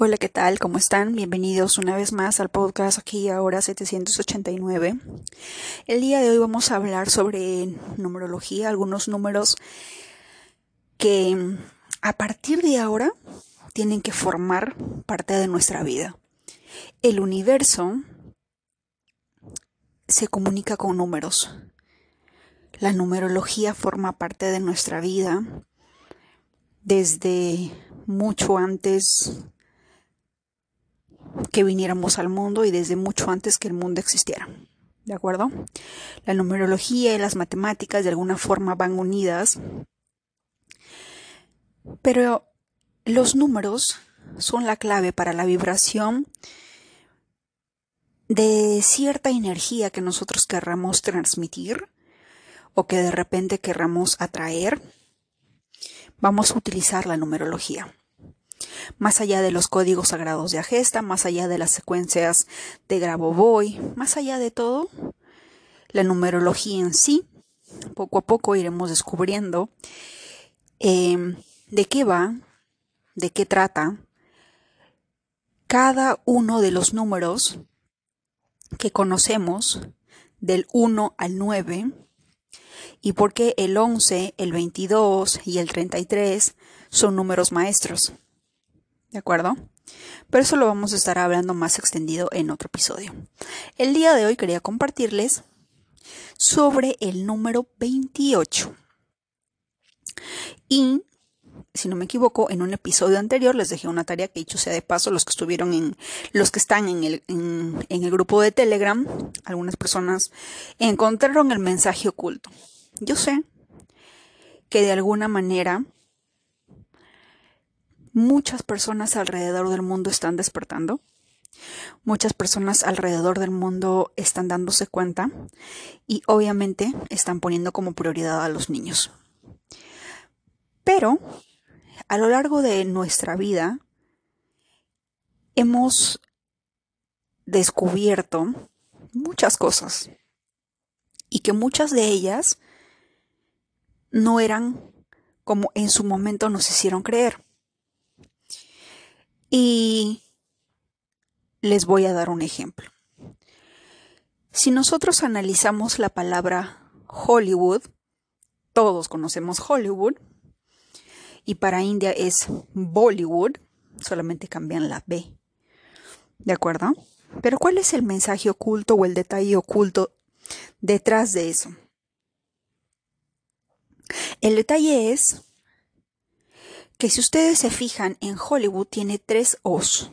Hola, ¿qué tal? ¿Cómo están? Bienvenidos una vez más al podcast aquí ahora 789. El día de hoy vamos a hablar sobre numerología, algunos números que a partir de ahora tienen que formar parte de nuestra vida. El universo se comunica con números. La numerología forma parte de nuestra vida desde mucho antes que viniéramos al mundo y desde mucho antes que el mundo existiera. ¿De acuerdo? La numerología y las matemáticas de alguna forma van unidas, pero los números son la clave para la vibración de cierta energía que nosotros querramos transmitir o que de repente querramos atraer. Vamos a utilizar la numerología más allá de los códigos sagrados de Agesta, más allá de las secuencias de Grabovoi, más allá de todo, la numerología en sí, poco a poco iremos descubriendo em, de qué va, de qué trata cada uno de los números que conocemos del 1 al 9 y por qué el 11, el 22 y el 33 son números maestros. ¿De acuerdo? Pero eso lo vamos a estar hablando más extendido en otro episodio. El día de hoy quería compartirles sobre el número 28. Y, si no me equivoco, en un episodio anterior les dejé una tarea que dicho sea de paso, los que estuvieron en, los que están en el, en el grupo de Telegram, algunas personas encontraron el mensaje oculto. Yo sé que de alguna manera muchas personas alrededor del mundo están despertando. Muchas personas alrededor del mundo están dándose cuenta y obviamente están poniendo como prioridad a los niños. Pero a lo largo de nuestra vida hemos descubierto muchas cosas y que muchas de ellas no eran como en su momento nos hicieron creer. Y les voy a dar un ejemplo. Si nosotros analizamos la palabra Hollywood, todos conocemos Hollywood, y para India es Bollywood, solamente cambian la B. ¿De acuerdo? Pero ¿cuál es el mensaje oculto o el detalle oculto detrás de eso? El detalle es que si ustedes se fijan en Hollywood tiene tres O's.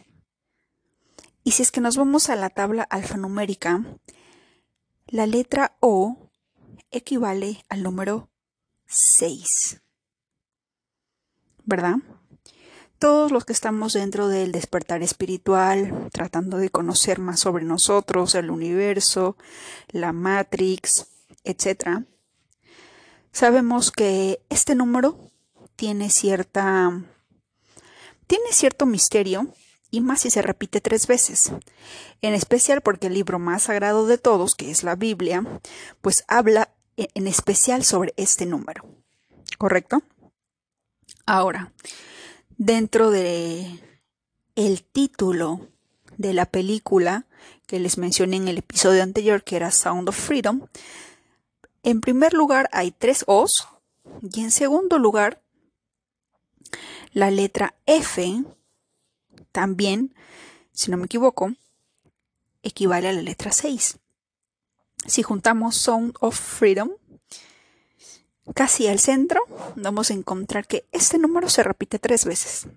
Y si es que nos vamos a la tabla alfanumérica, la letra O equivale al número 6. ¿Verdad? Todos los que estamos dentro del despertar espiritual, tratando de conocer más sobre nosotros, el universo, la Matrix, etc., sabemos que este número tiene cierta tiene cierto misterio y más si se repite tres veces. En especial porque el libro más sagrado de todos, que es la Biblia, pues habla e, en especial sobre este número. ¿Correcto? Ahora, dentro de el título de la película que les mencioné en el episodio anterior, que era Sound of Freedom, en primer lugar hay tres O's y en segundo lugar la letra F también, si no me equivoco, equivale a la letra 6. Si juntamos Sound of Freedom casi al centro, vamos a encontrar que este número se repite tres veces.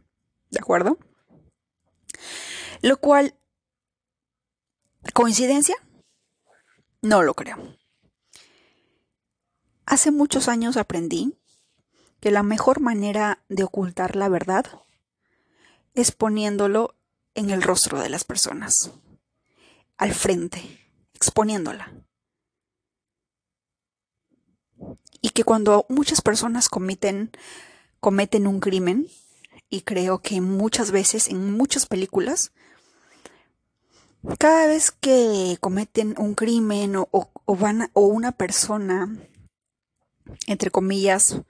¿De acuerdo? Lo cual, ¿coincidencia? No lo creo. Hace muchos años aprendí que la mejor manera de ocultar la verdad es poniéndolo en el rostro de las personas, al frente, exponiéndola. Y que cuando muchas personas cometen, cometen un crimen, y creo que muchas veces en muchas películas, cada vez que cometen un crimen o, o, van, o una persona, entre comillas,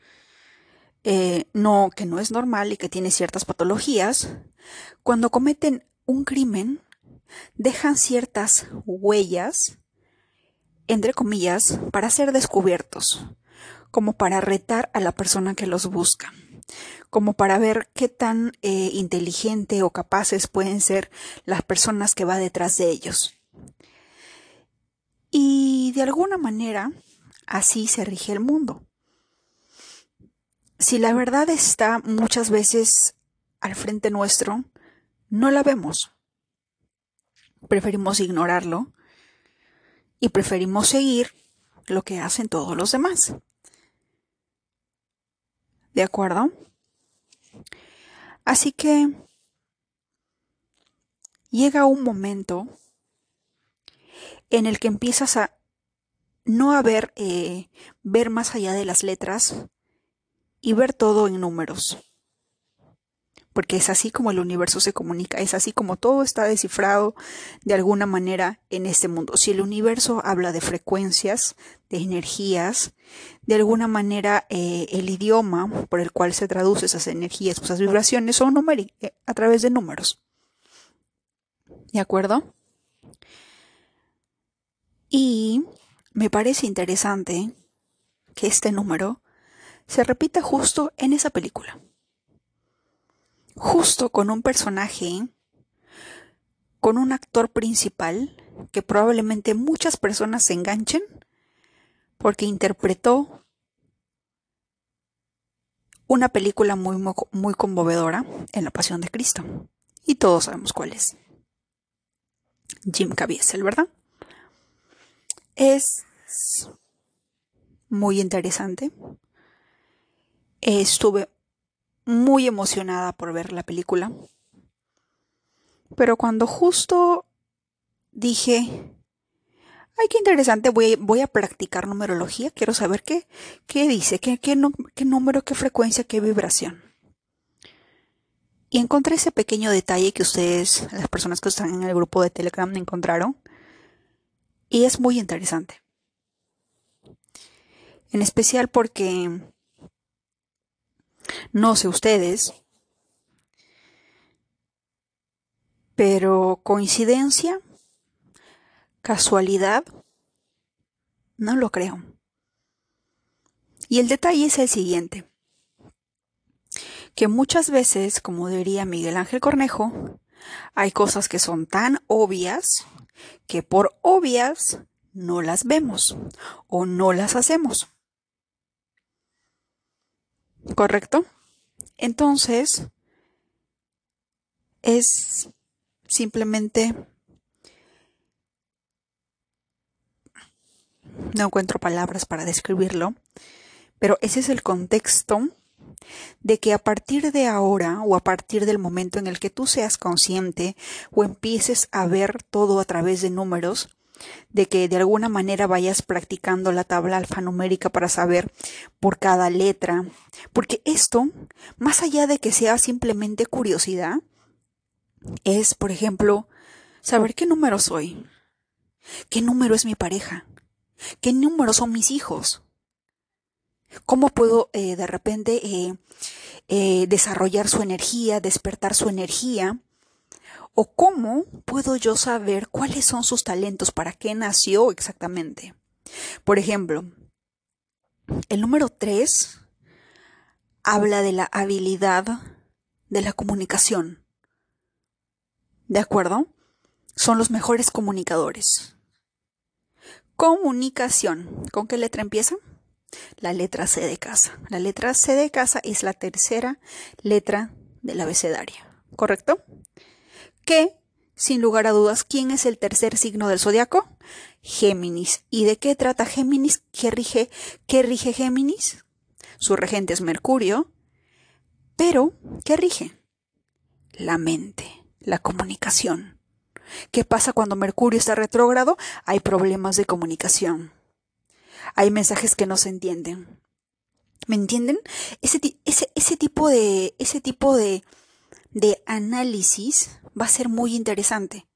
eh, no, que no es normal y que tiene ciertas patologías, cuando cometen un crimen, dejan ciertas huellas, entre comillas, para ser descubiertos, como para retar a la persona que los busca, como para ver qué tan eh, inteligente o capaces pueden ser las personas que va detrás de ellos. Y de alguna manera, así se rige el mundo. Si la verdad está muchas veces al frente nuestro, no la vemos. Preferimos ignorarlo y preferimos seguir lo que hacen todos los demás. ¿De acuerdo? Así que llega un momento en el que empiezas a no a ver, eh, ver más allá de las letras y ver todo en números. Porque es así como el universo se comunica, es así como todo está descifrado de alguna manera en este mundo. Si el universo habla de frecuencias, de energías, de alguna manera eh, el idioma por el cual se traduce esas energías, esas vibraciones, son eh, a través de números. ¿De acuerdo? Y me parece interesante que este número se repita justo en esa película. Justo con un personaje, con un actor principal que probablemente muchas personas se enganchen porque interpretó una película muy, muy conmovedora en La Pasión de Cristo. Y todos sabemos cuál es. Jim Caviezel, ¿verdad? Es muy interesante. Estuve muy emocionada por ver la película. Pero cuando justo dije, ay, qué interesante, voy, voy a practicar numerología, quiero saber qué, qué dice, qué, qué, qué número, qué frecuencia, qué vibración. Y encontré ese pequeño detalle que ustedes, las personas que están en el grupo de Telegram, encontraron, y es muy interesante. En especial porque, no sé ustedes, pero coincidencia, casualidad, no lo creo. Y el detalle es el siguiente, que muchas veces, como diría Miguel Ángel Cornejo, hay cosas que son tan obvias que por obvias no las vemos o no las hacemos. ¿Correcto? Entonces, es simplemente... No encuentro palabras para describirlo, pero ese es el contexto de que a partir de ahora o a partir del momento en el que tú seas consciente o empieces a ver todo a través de números, de que de alguna manera vayas practicando la tabla alfanumérica para saber por cada letra, porque esto, más allá de que sea simplemente curiosidad, es, por ejemplo, saber qué número soy, qué número es mi pareja, qué número son mis hijos, ¿Cómo puedo eh, de repente eh, eh, desarrollar su energía, despertar su energía? ¿O cómo puedo yo saber cuáles son sus talentos, para qué nació exactamente? Por ejemplo, el número 3 habla de la habilidad de la comunicación. ¿De acuerdo? Son los mejores comunicadores. Comunicación. ¿Con qué letra empieza? la letra C de casa. La letra C de casa es la tercera letra del abecedario, ¿correcto? Que, sin lugar a dudas, ¿quién es el tercer signo del zodiaco? Géminis. ¿Y de qué trata Géminis? ¿Qué rige, qué rige Géminis? Su regente es Mercurio. Pero, ¿qué rige? La mente, la comunicación. ¿Qué pasa cuando Mercurio está retrógrado? Hay problemas de comunicación hay mensajes que no se entienden. ¿Me entienden? Ese, tipo, de, ese tipo de, de análisis va a ser muy interesante.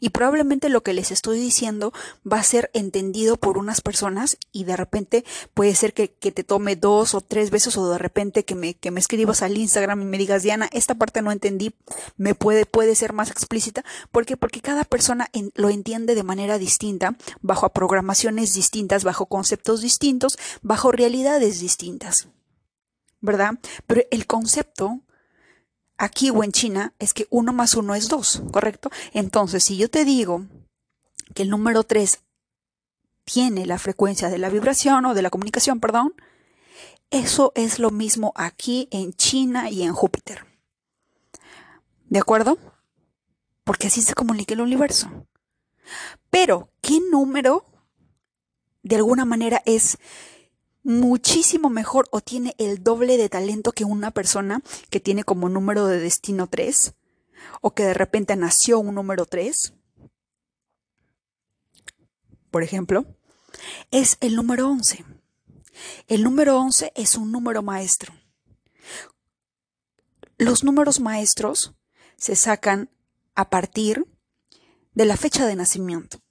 Y probablemente lo que les estoy diciendo va a ser entendido por unas personas y de repente puede ser que, te tome dos o tres veces o de repente que me, que me escribas al Instagram y me digas, Diana, esta parte no entendí, me puede, puede ser más explícita. ¿Por qué? Porque cada persona lo entiende de manera distinta, bajo programaciones distintas, bajo conceptos distintos, bajo realidades distintas. ¿Verdad? Pero el concepto aquí o en China es que uno más uno es dos, ¿correcto? Entonces, si yo te digo que el número 3 tiene la frecuencia de la vibración o de la comunicación, perdón, eso es lo mismo aquí en China y en Júpiter. ¿De acuerdo? Porque así se comunica el universo. Pero, ¿qué número de alguna manera es muchísimo mejor o tiene el doble de talento que una persona que tiene como número de destino 3 o que de repente nació un número 3, por ejemplo, es el número 11. El número 11 es un número maestro. Los números maestros se sacan a partir de la fecha de nacimiento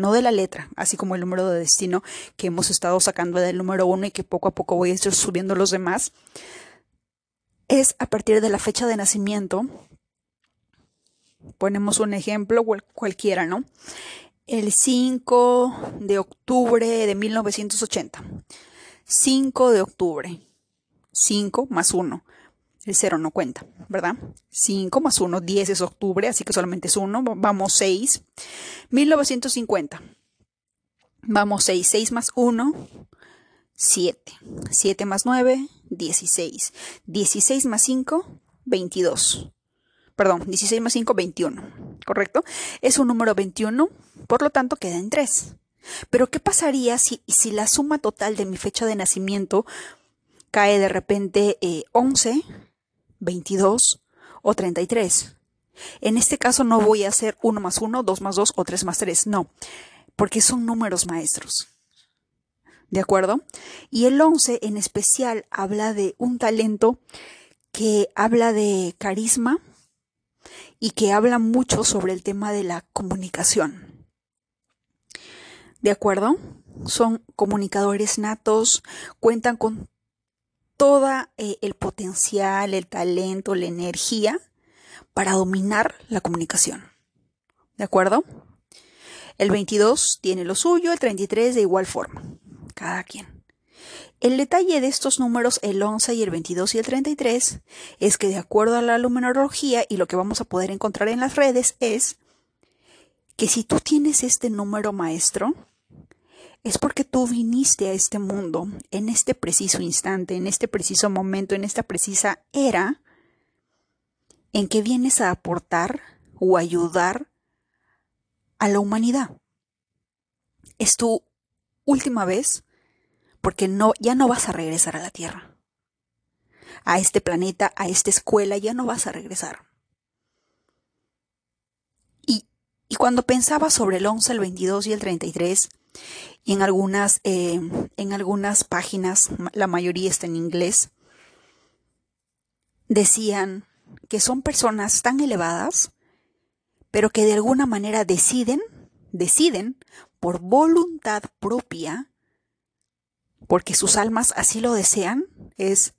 no de la letra, así como el número de destino que hemos estado sacando del número uno y que poco a poco voy a estar subiendo los demás, es a partir de la fecha de nacimiento. Ponemos un ejemplo cualquiera, ¿no? El 5 de octubre de 1980. 5 de octubre. 5 más 1. El 0 no cuenta, ¿verdad? 5 más 1, 10 es octubre, así que solamente es 1. Vamos 6. 1950. Vamos 6. 6 más 1, 7. 7 más 9, 16. 16 más 5, 22. Perdón, 16 más 5, 21. ¿Correcto? Es un número 21, por lo tanto queda en 3. Pero ¿qué pasaría si, si la suma total de mi fecha de nacimiento cae de repente eh, 11 22 o 33. En este caso no voy a hacer 1 más 1, 2 más 2 o 3 más 3, no, porque son números maestros. ¿De acuerdo? Y el 11 en especial habla de un talento que habla de carisma y que habla mucho sobre el tema de la comunicación. ¿De acuerdo? Son comunicadores natos, cuentan con todo eh, el potencial, el talento, la energía para dominar la comunicación. ¿De acuerdo? El 22 tiene lo suyo, el 33 de igual forma. Cada quien. El detalle de estos números, el 11 y el 22 y el 33, es que de acuerdo a la luminología y lo que vamos a poder encontrar en las redes es que si tú tienes este número maestro, es porque tú viniste a este mundo en este preciso instante, en este preciso momento, en esta precisa era en que vienes a aportar o ayudar a la humanidad. Es tu última vez porque no ya no vas a regresar a la Tierra. A este planeta, a esta escuela ya no vas a regresar. Y, y cuando pensaba sobre el 11, el 22 y el 33, en algunas, eh, en algunas páginas, la mayoría está en inglés, decían que son personas tan elevadas, pero que de alguna manera deciden, deciden por voluntad propia, porque sus almas así lo desean, es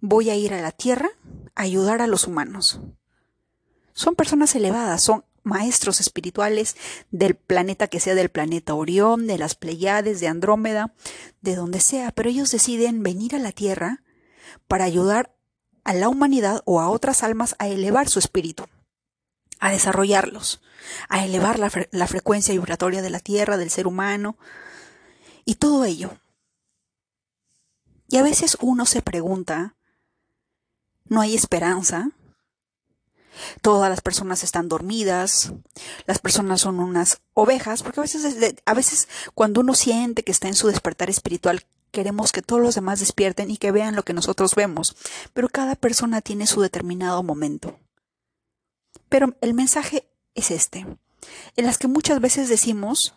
voy a ir a la tierra a ayudar a los humanos. Son personas elevadas, son maestros espirituales del planeta que sea del planeta Orión, de las Pleiades, de Andrómeda, de donde sea, pero ellos deciden venir a la Tierra para ayudar a la humanidad o a otras almas a elevar su espíritu, a desarrollarlos, a elevar la, la frecuencia vibratoria de la Tierra, del ser humano, y todo ello. Y a veces uno se pregunta, ¿no hay esperanza? Todas las personas están dormidas, las personas son unas ovejas, porque a veces, a veces cuando uno siente que está en su despertar espiritual, queremos que todos los demás despierten y que vean lo que nosotros vemos, pero cada persona tiene su determinado momento. Pero el mensaje es este, en las que muchas veces decimos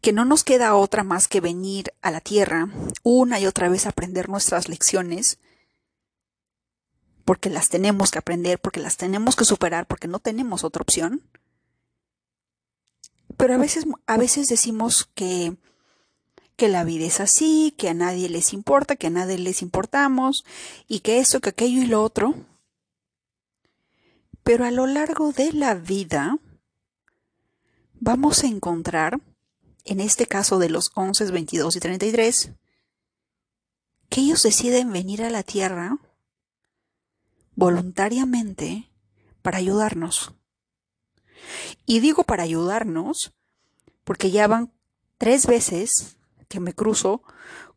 que no nos queda otra más que venir a la tierra una y otra vez a aprender nuestras lecciones, porque las tenemos que aprender, porque las tenemos que superar, porque no tenemos otra opción. Pero a veces, a veces decimos que, que la vida es así, que a nadie les importa, que a nadie les importamos, y que eso, que aquello y lo otro. Pero a lo largo de la vida vamos a encontrar, en este caso de los 11, 22 y 33, que ellos deciden venir a la Tierra voluntariamente para ayudarnos. Y digo para ayudarnos porque ya van tres veces que me cruzo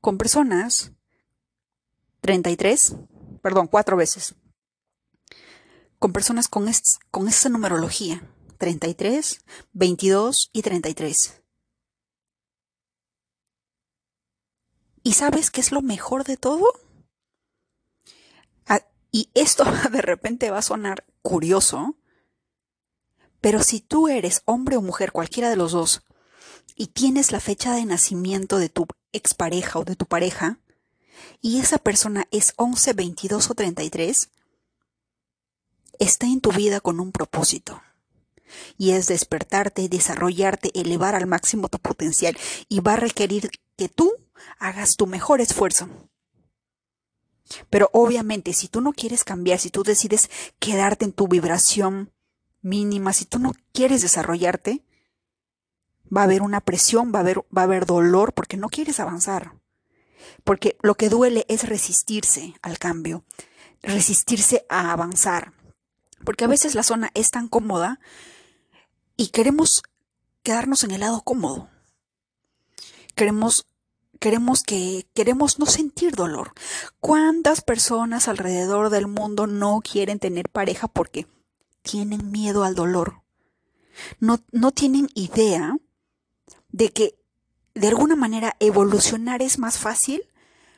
con personas, 33, perdón, cuatro veces, con personas con, con esta numerología, 33, 22 y 33. ¿Y sabes qué es lo mejor de todo? Y esto de repente va a sonar curioso, pero si tú eres hombre o mujer, cualquiera de los dos, y tienes la fecha de nacimiento de tu expareja o de tu pareja, y esa persona es 11, 22 o 33, está en tu vida con un propósito. Y es despertarte, desarrollarte, elevar al máximo tu potencial. Y va a requerir que tú hagas tu mejor esfuerzo. Pero obviamente, si tú no quieres cambiar, si tú decides quedarte en tu vibración mínima, si tú no quieres desarrollarte, va a haber una presión, va a haber, va a haber dolor porque no quieres avanzar. Porque lo que duele es resistirse al cambio, resistirse a avanzar. Porque a veces la zona es tan cómoda y queremos quedarnos en el lado cómodo. Queremos queremos que queremos no sentir dolor. ¿Cuántas personas alrededor del mundo no quieren tener pareja porque tienen miedo al dolor? No, no tienen idea de que de alguna manera evolucionar es más fácil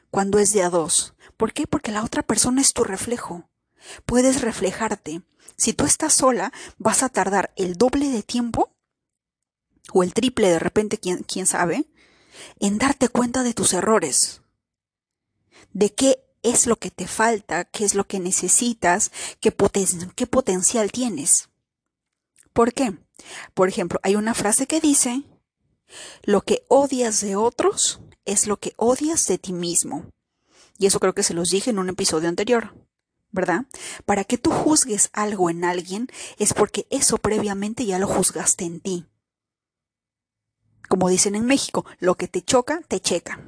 cuando es de a dos. ¿Por qué? Porque la otra persona es tu reflejo. Puedes reflejarte. Si tú estás sola, vas a tardar el doble de tiempo o el triple de repente, quién, quién sabe, en darte cuenta de tus errores, de qué es lo que te falta, qué es lo que necesitas, qué, potencial tienes. ¿Por qué? Por ejemplo, hay una frase que dice, lo que odias de otros es lo que odias de ti mismo. Y eso creo que se los dije en un episodio anterior, ¿verdad? Para que tú juzgues algo en alguien es porque eso previamente ya lo juzgaste en ti. Como dicen en México, lo que te choca, te checa.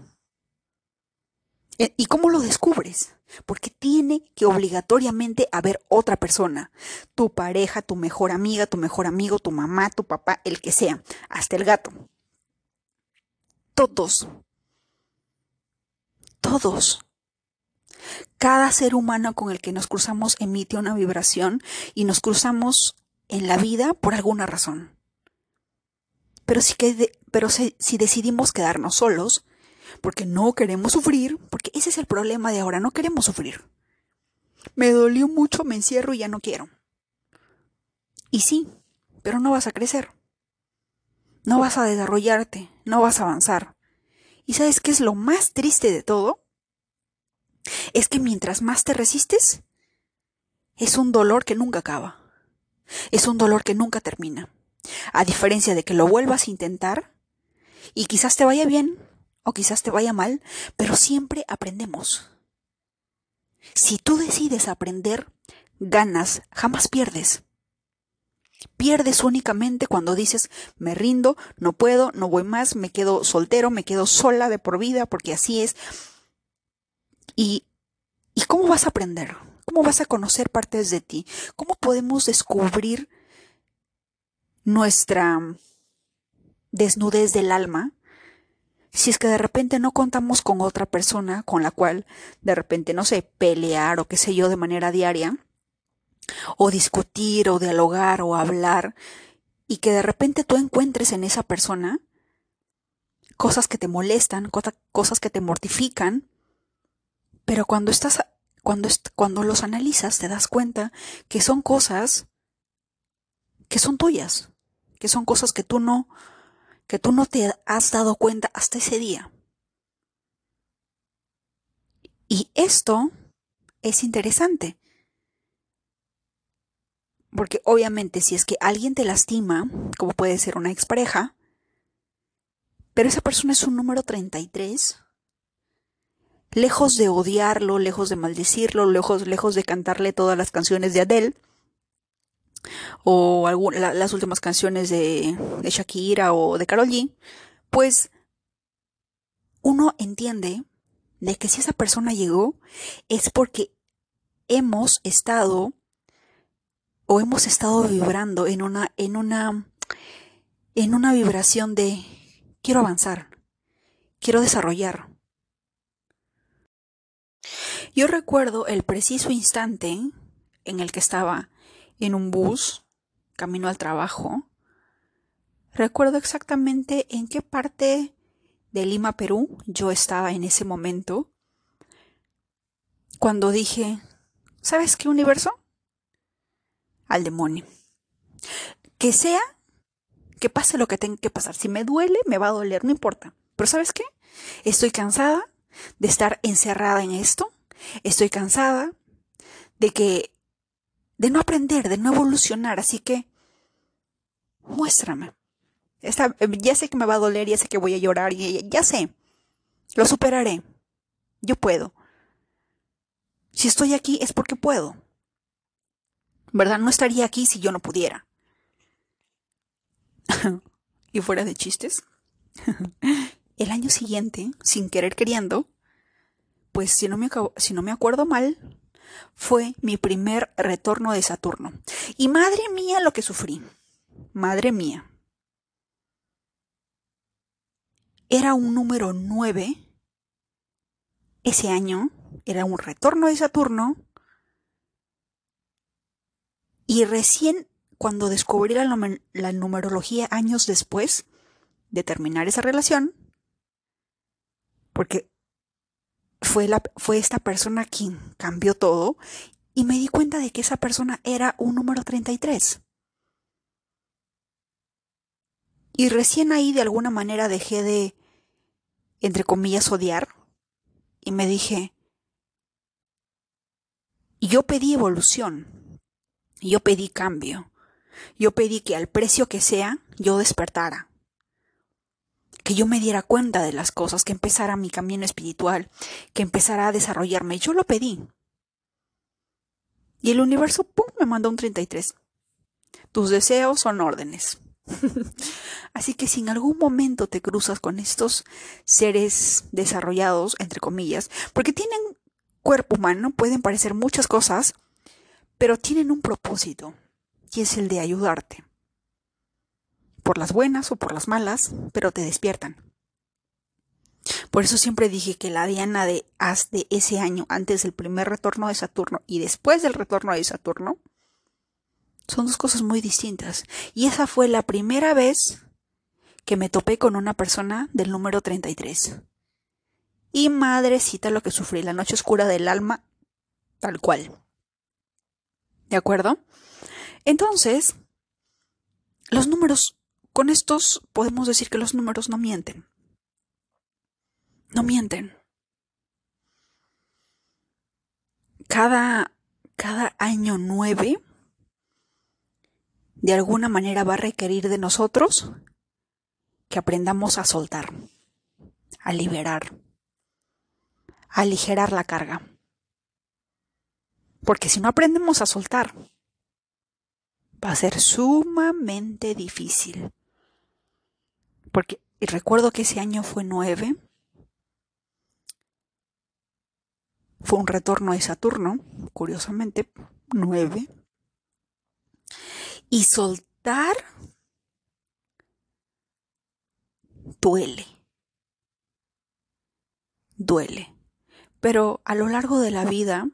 Eh, ¿Y cómo lo descubres? Porque tiene que obligatoriamente haber otra persona, tu pareja, tu mejor amiga, tu mejor amigo, tu mamá, tu papá, el que sea, hasta el gato. Todos. Todos. Cada ser humano con el que nos cruzamos emite una vibración y nos cruzamos en la vida por alguna razón. Pero si, pero si, decidimos quedarnos solos, porque no queremos sufrir, porque ese es el problema de ahora, no queremos sufrir. Me dolió mucho, me encierro y ya no quiero. Y sí, pero no vas a crecer. No vas a desarrollarte, no vas a avanzar. ¿Y sabes qué es lo más triste de todo? Es que mientras más te resistes, es un dolor que nunca acaba. Es un dolor que nunca termina. A diferencia de que lo vuelvas a intentar y quizás te vaya bien o quizás te vaya mal, pero siempre aprendemos. Si tú decides aprender, ganas, jamás pierdes. Pierdes únicamente cuando dices, me rindo, no puedo, no voy más, me quedo soltero, me quedo sola de por vida, porque así es. ¿Y, ¿y cómo vas a aprender? ¿Cómo vas a conocer partes de ti? ¿Cómo podemos descubrir nuestra desnudez del alma si es que de repente no contamos con otra persona con la cual de repente, no sé, pelear o qué sé yo de manera diaria, o discutir o dialogar o hablar, y que de repente tú encuentres en esa persona cosas que te molestan, cosas que te mortifican, pero cuando estás cuando, cuando los analizas te das cuenta que son cosas que son tuyas, que son cosas que tú no que tú no te has dado cuenta hasta ese día. Y esto es interesante, Porque obviamente si es que alguien te lastima, como puede ser una expareja, pero esa persona es un número 33, lejos de odiarlo, lejos de maldecirlo, lejos, lejos de cantarle todas las canciones de Adele, o las últimas canciones de, Shakira o de Karol G, pues uno entiende de que si esa persona llegó es porque hemos estado o hemos estado vibrando en una en una en una vibración de quiero avanzar, quiero desarrollar. Yo recuerdo el preciso instante en el que estaba en un bus camino al trabajo. Recuerdo exactamente en qué parte de Lima, Perú, yo estaba en ese momento cuando dije, ¿sabes qué universo? Al demonio. Que sea, que pase lo que tenga que pasar. Si me duele, me va a doler, no importa. Pero ¿sabes qué? Estoy cansada de estar encerrada en esto. Estoy cansada de que de no aprender, de no evolucionar, así que muéstrame. ya sé que me va a doler, ya sé que voy a llorar, ya sé. Lo superaré. Yo puedo. Si estoy aquí es porque puedo. ¿Verdad? No estaría aquí si yo no pudiera. y fuera de chistes. el año siguiente, sin querer queriendo, pues si no me, si no me acuerdo mal, fue mi primer retorno de Saturno. Y madre mía lo que sufrí. Madre mía. Era un número 9 ese año, era un retorno de Saturno. Y recién cuando descubrí la, la numerología años después de terminar esa relación, porque fue, la, fue esta persona quien cambió todo y me di cuenta de que esa persona era un número 33. Y recién ahí de alguna manera dejé de, entre comillas, odiar y me dije, yo pedí evolución, yo pedí cambio, yo pedí que al precio que sea yo despertara yo me diera cuenta de las cosas, que empezara mi camino espiritual, que empezara a desarrollarme. Yo lo pedí. Y el universo, ¡pum!, me mandó un 33. Tus deseos son órdenes. Así que si en algún momento te cruzas con estos seres desarrollados, entre comillas, porque tienen cuerpo humano, pueden parecer muchas cosas, pero tienen un propósito, y es el de ayudarte por las buenas o por las malas, pero te despiertan. Por eso siempre dije que la Diana de As de ese año, antes del primer retorno de Saturno y después del retorno de Saturno, son dos cosas muy distintas. Y esa fue la primera vez que me topé con una persona del número 33. Y madrecita lo que sufrí, la noche oscura del alma, tal cual. ¿De acuerdo? Entonces, los números con estos podemos decir que los números no mienten. No mienten. Cada, cada año nueve de alguna manera va a requerir de nosotros que aprendamos a soltar, a liberar, a aligerar la carga. Porque si no aprendemos a soltar, va a ser sumamente difícil porque recuerdo que ese año fue nueve, fue un retorno de Saturno, curiosamente, nueve, y soltar duele, duele, pero a lo largo de la vida,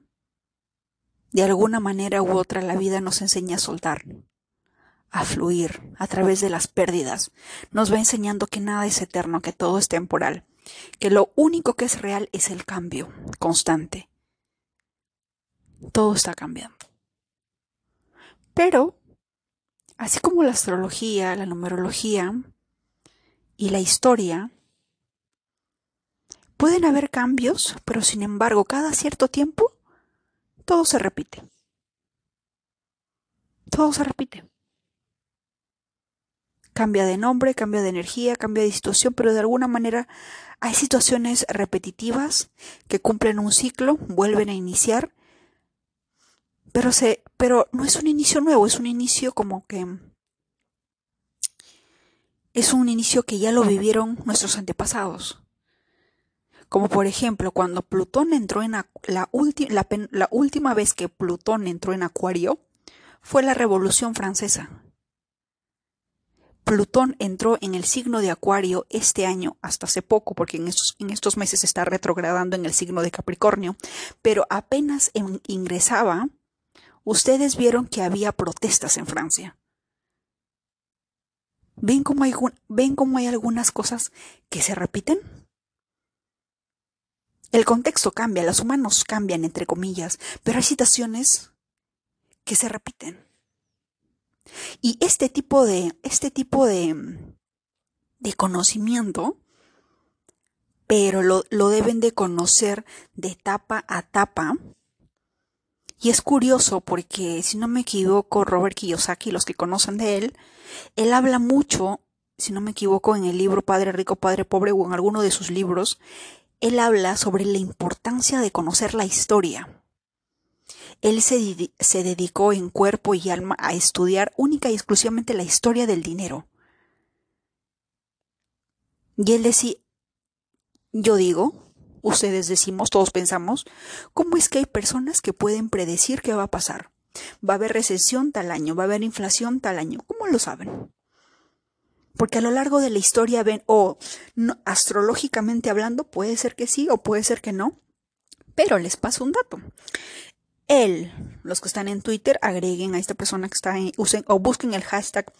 de alguna manera u otra, la vida nos enseña a soltar a fluir a través de las pérdidas. Nos va enseñando que nada es eterno, que todo es temporal, que lo único que es real es el cambio constante. Todo está cambiando. Pero, así como la astrología, la numerología y la historia, pueden haber cambios, pero sin embargo, cada cierto tiempo, todo se repite todo se repite. Cambia de nombre, cambia de energía, cambia de situación, pero de alguna manera hay situaciones repetitivas que cumplen un ciclo, vuelven a iniciar, pero, se, pero no es un inicio nuevo, es un inicio como que es un inicio que ya lo vivieron nuestros antepasados. Como por ejemplo, cuando Plutón entró en la, la, la última vez que Plutón entró en Acuario, fue la Revolución Francesa. Plutón entró en el signo de Acuario este año, hasta hace poco, porque en estos, meses está retrogradando en el signo de Capricornio, pero apenas ingresaba, ustedes vieron que había protestas en Francia. ¿Ven cómo hay, ven hay algunas cosas que se repiten? El contexto cambia, los humanos cambian, entre comillas, pero hay situaciones que se repiten. Y este tipo de, este tipo de, de conocimiento, pero lo, lo deben de conocer de etapa a etapa. Y es curioso porque, si no me equivoco, Robert Kiyosaki, los que conocen de él, él habla mucho, si no me equivoco, en el libro Padre Rico, Padre Pobre o en alguno de sus libros, él habla sobre la importancia de conocer la historia. Él se, dedicó en cuerpo y alma a estudiar única y exclusivamente la historia del dinero. Y él decía, yo digo, ustedes decimos, todos pensamos, ¿cómo es que hay personas que pueden predecir qué va a pasar? Va a haber recesión tal año, va a haber inflación tal año. ¿Cómo lo saben? Porque a lo largo de la historia ven, o astrológicamente hablando, puede ser que sí o puede ser que no, pero les paso un dato. Él, los que están en Twitter, agreguen a esta persona que está en, usen o busquen el hashtag,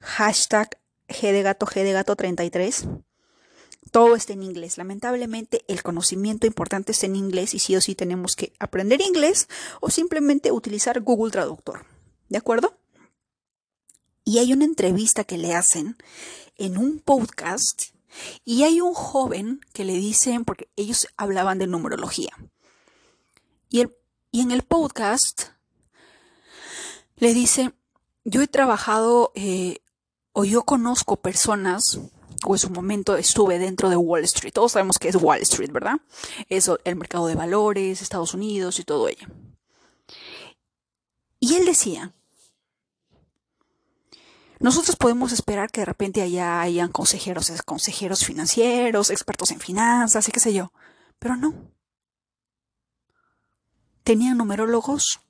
hashtag G de gato, G de gato 33. Todo está en inglés. Lamentablemente el conocimiento importante está en inglés y sí o sí tenemos que aprender inglés o simplemente utilizar Google Traductor. ¿De acuerdo? Y hay una entrevista que le hacen en un podcast y hay un joven que le dicen, porque ellos hablaban de numerología. Y, el, y en el podcast le dice, yo he trabajado eh, o yo conozco personas o en su momento estuve dentro de Wall Street. Todos sabemos que es Wall Street, ¿verdad? Eso, el mercado de valores, Estados Unidos y todo ello. Y él decía, nosotros podemos esperar que de repente allá hayan consejeros, consejeros financieros, expertos en finanzas y qué sé yo, pero no. Tenían numerólogos,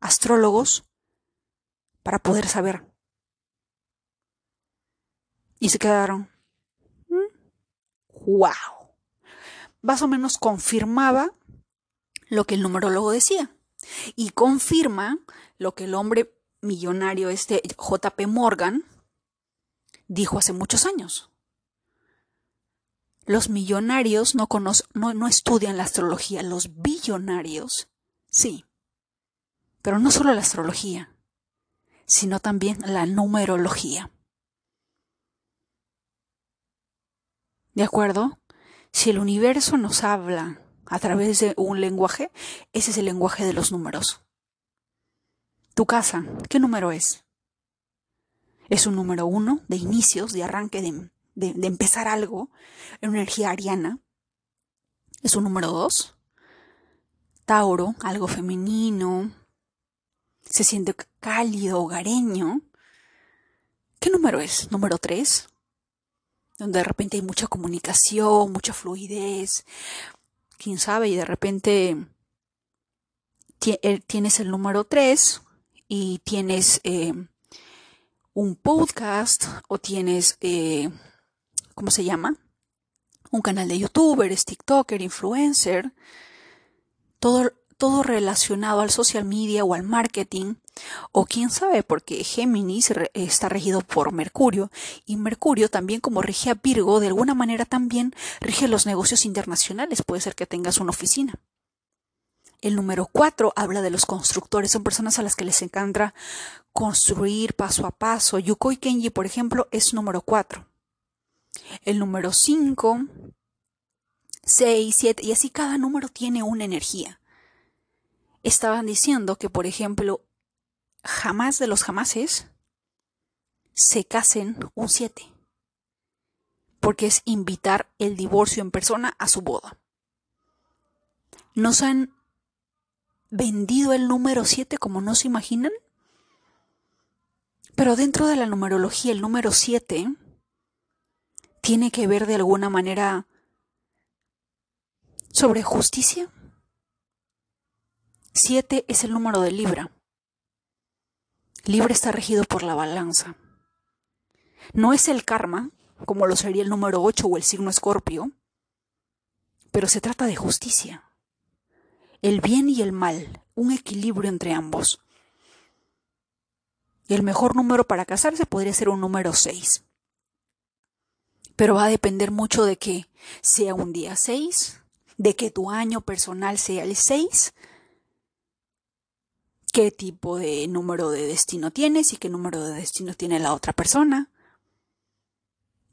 astrólogos, para poder saber. Y se quedaron, wow. Más o menos confirmaba lo que el numerólogo decía. Y confirma lo que el hombre millonario, este JP Morgan, dijo hace muchos años. Los millonarios no, no, no estudian la astrología, los billonarios sí. Pero no solo la astrología, sino también la numerología. ¿De acuerdo? Si el universo nos habla a través de un lenguaje, ese es el lenguaje de los números. Tu casa, ¿qué número es? Es un número uno de inicios, de arranque, de, de, empezar algo, en energía ariana. Es un número dos. Tauro, algo femenino. Se siente cálido, hogareño. ¿Qué número es? Número tres donde de repente hay mucha comunicación, mucha fluidez, quién sabe, y de repente eh, tienes el número 3 y tienes eh, un podcast o tienes, eh, ¿cómo se llama? Un canal de youtuber, es TikToker, influencer, todo, relacionado al social media o al marketing, o quién sabe, porque Géminis está regido por Mercurio, y Mercurio también como rige a Virgo, de alguna manera también rige los negocios internacionales, puede ser que tengas una oficina. El número 4 habla de los constructores, son personas a las que les encanta construir paso a paso. Yukoi Kenji, por ejemplo, es número 4. El número 5, 6, 7, y así cada número tiene una energía estaban diciendo que, por ejemplo, jamás de los jamases se casen un 7, porque es invitar el divorcio en persona a su boda. Nos han vendido el número 7 como no se imaginan, pero dentro de la numerología el número 7 tiene que ver de alguna manera sobre justicia. 7 es el número de Libra. Libra está regido por la balanza. No es el karma, como lo sería el número 8 o el signo escorpio, pero se trata de justicia. El bien y el mal, un equilibrio entre ambos. El mejor número para casarse podría ser un número 6 pero va a depender mucho de que sea un día 6, de que tu año personal sea el 6, qué tipo de número de destino tienes y qué número de destino tiene la otra persona.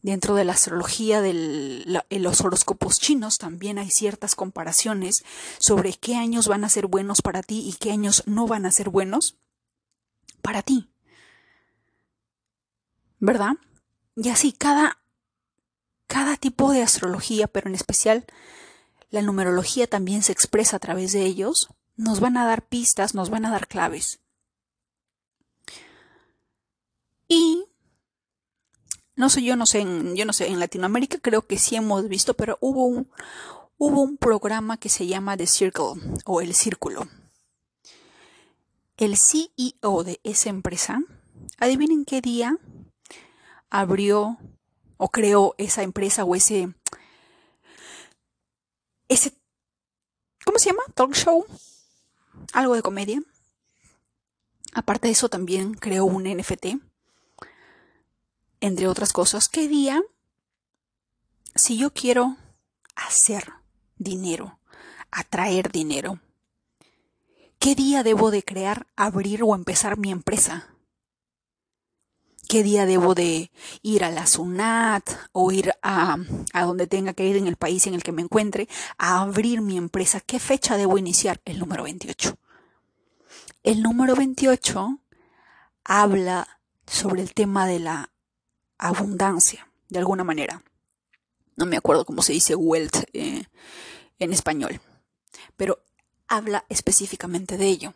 Dentro de la astrología de los horóscopos chinos también hay ciertas comparaciones sobre qué años van a ser buenos para ti y qué años no van a ser buenos para ti. ¿Verdad? Y así cada cada tipo de astrología, pero en especial la numerología también se expresa a través de ellos, nos van a dar pistas, nos van a dar claves. Y no sé, yo no sé, en, yo no sé, en Latinoamérica creo que sí hemos visto, pero hubo un, hubo un programa que se llama The Circle o El Círculo. El CEO de esa empresa, adivinen qué día abrió o creó esa empresa o ese, ese, ¿cómo se llama? Talk show, algo de comedia. Aparte de eso también creó un NFT, entre otras cosas. ¿Qué día? Si yo quiero hacer dinero, atraer dinero, ¿qué día debo de crear, abrir o empezar mi empresa? Qué día debo de ir a la SUNAT o ir a, a, donde tenga que ir en el país en el que me encuentre a abrir mi empresa. ¿Qué fecha debo iniciar? El número 28. El número 28 habla sobre el tema de la abundancia, de alguna manera. No me acuerdo cómo se dice wealth eh, en español, pero habla específicamente de ello.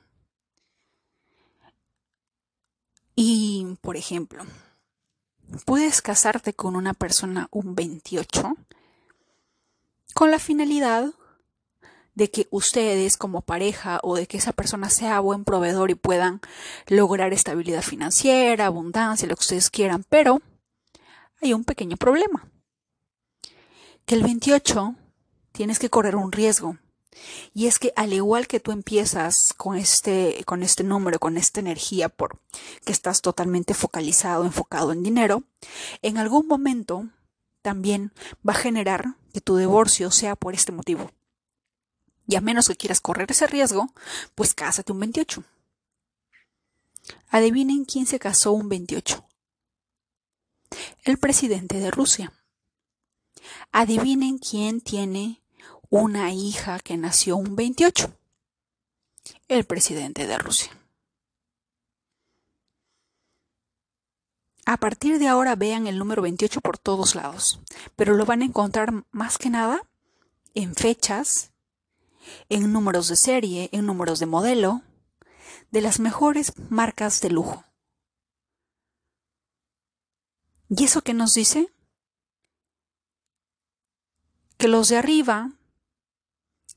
Y, por ejemplo, puedes casarte con una persona un 28 con la finalidad de que ustedes como pareja o de que esa persona sea buen proveedor y puedan lograr estabilidad financiera, abundancia, lo que ustedes quieran, pero hay un pequeño problema. Que el 28 tienes que correr un riesgo y es que al igual que tú empiezas con este, con este número, con esta energía, por que estás totalmente focalizado, enfocado en dinero, en algún momento también va a generar que tu divorcio sea por este motivo. Y a menos que quieras correr ese riesgo, pues cásate un 28. Adivinen quién se casó un 28. El presidente de Rusia. Adivinen quién tiene una hija que nació un 28, el presidente de Rusia. A partir de ahora vean el número 28 por todos lados, pero lo van a encontrar más que nada en fechas, en números de serie, en números de modelo, de las mejores marcas de lujo. ¿Y eso qué nos dice? Que los de arriba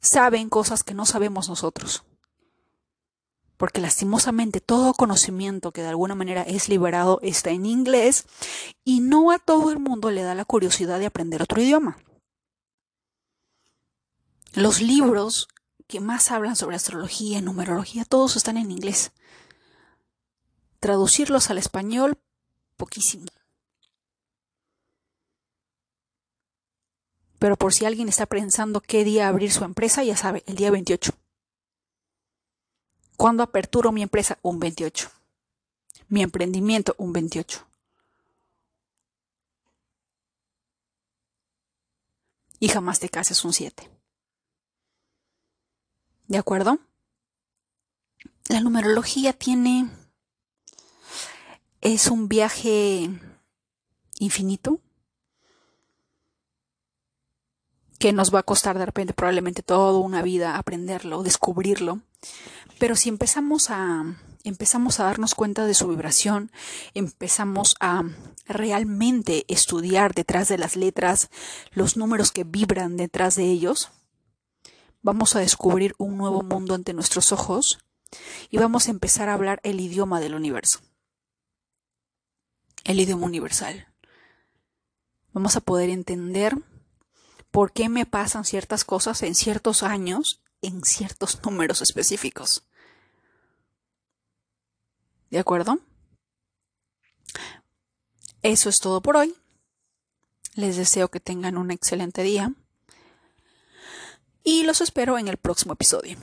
saben cosas que no sabemos nosotros. Porque lastimosamente todo conocimiento que de alguna manera es liberado está en inglés y no a todo el mundo le da la curiosidad de aprender otro idioma. Los libros que más hablan sobre astrología y numerología, todos están en inglés. Traducirlos al español, poquísimo. Pero por si alguien está pensando qué día abrir su empresa, ya sabe, el día 28. ¿Cuándo aperturo mi empresa? Un 28. Mi emprendimiento, un 28. Y jamás te cases un 7. ¿De acuerdo? La numerología tiene es un viaje infinito que nos va a costar de repente probablemente toda una vida aprenderlo, descubrirlo. Pero si empezamos a empezamos a darnos cuenta de su vibración, empezamos a realmente estudiar detrás de las letras los números que vibran detrás de ellos, vamos a descubrir un nuevo mundo ante nuestros ojos y vamos a empezar a hablar el idioma del universo, el idioma universal. Vamos a poder entender por qué me pasan ciertas cosas en ciertos años, en ciertos números específicos. ¿De acuerdo? Eso es todo por hoy. Les deseo que tengan un excelente día y los espero en el próximo episodio.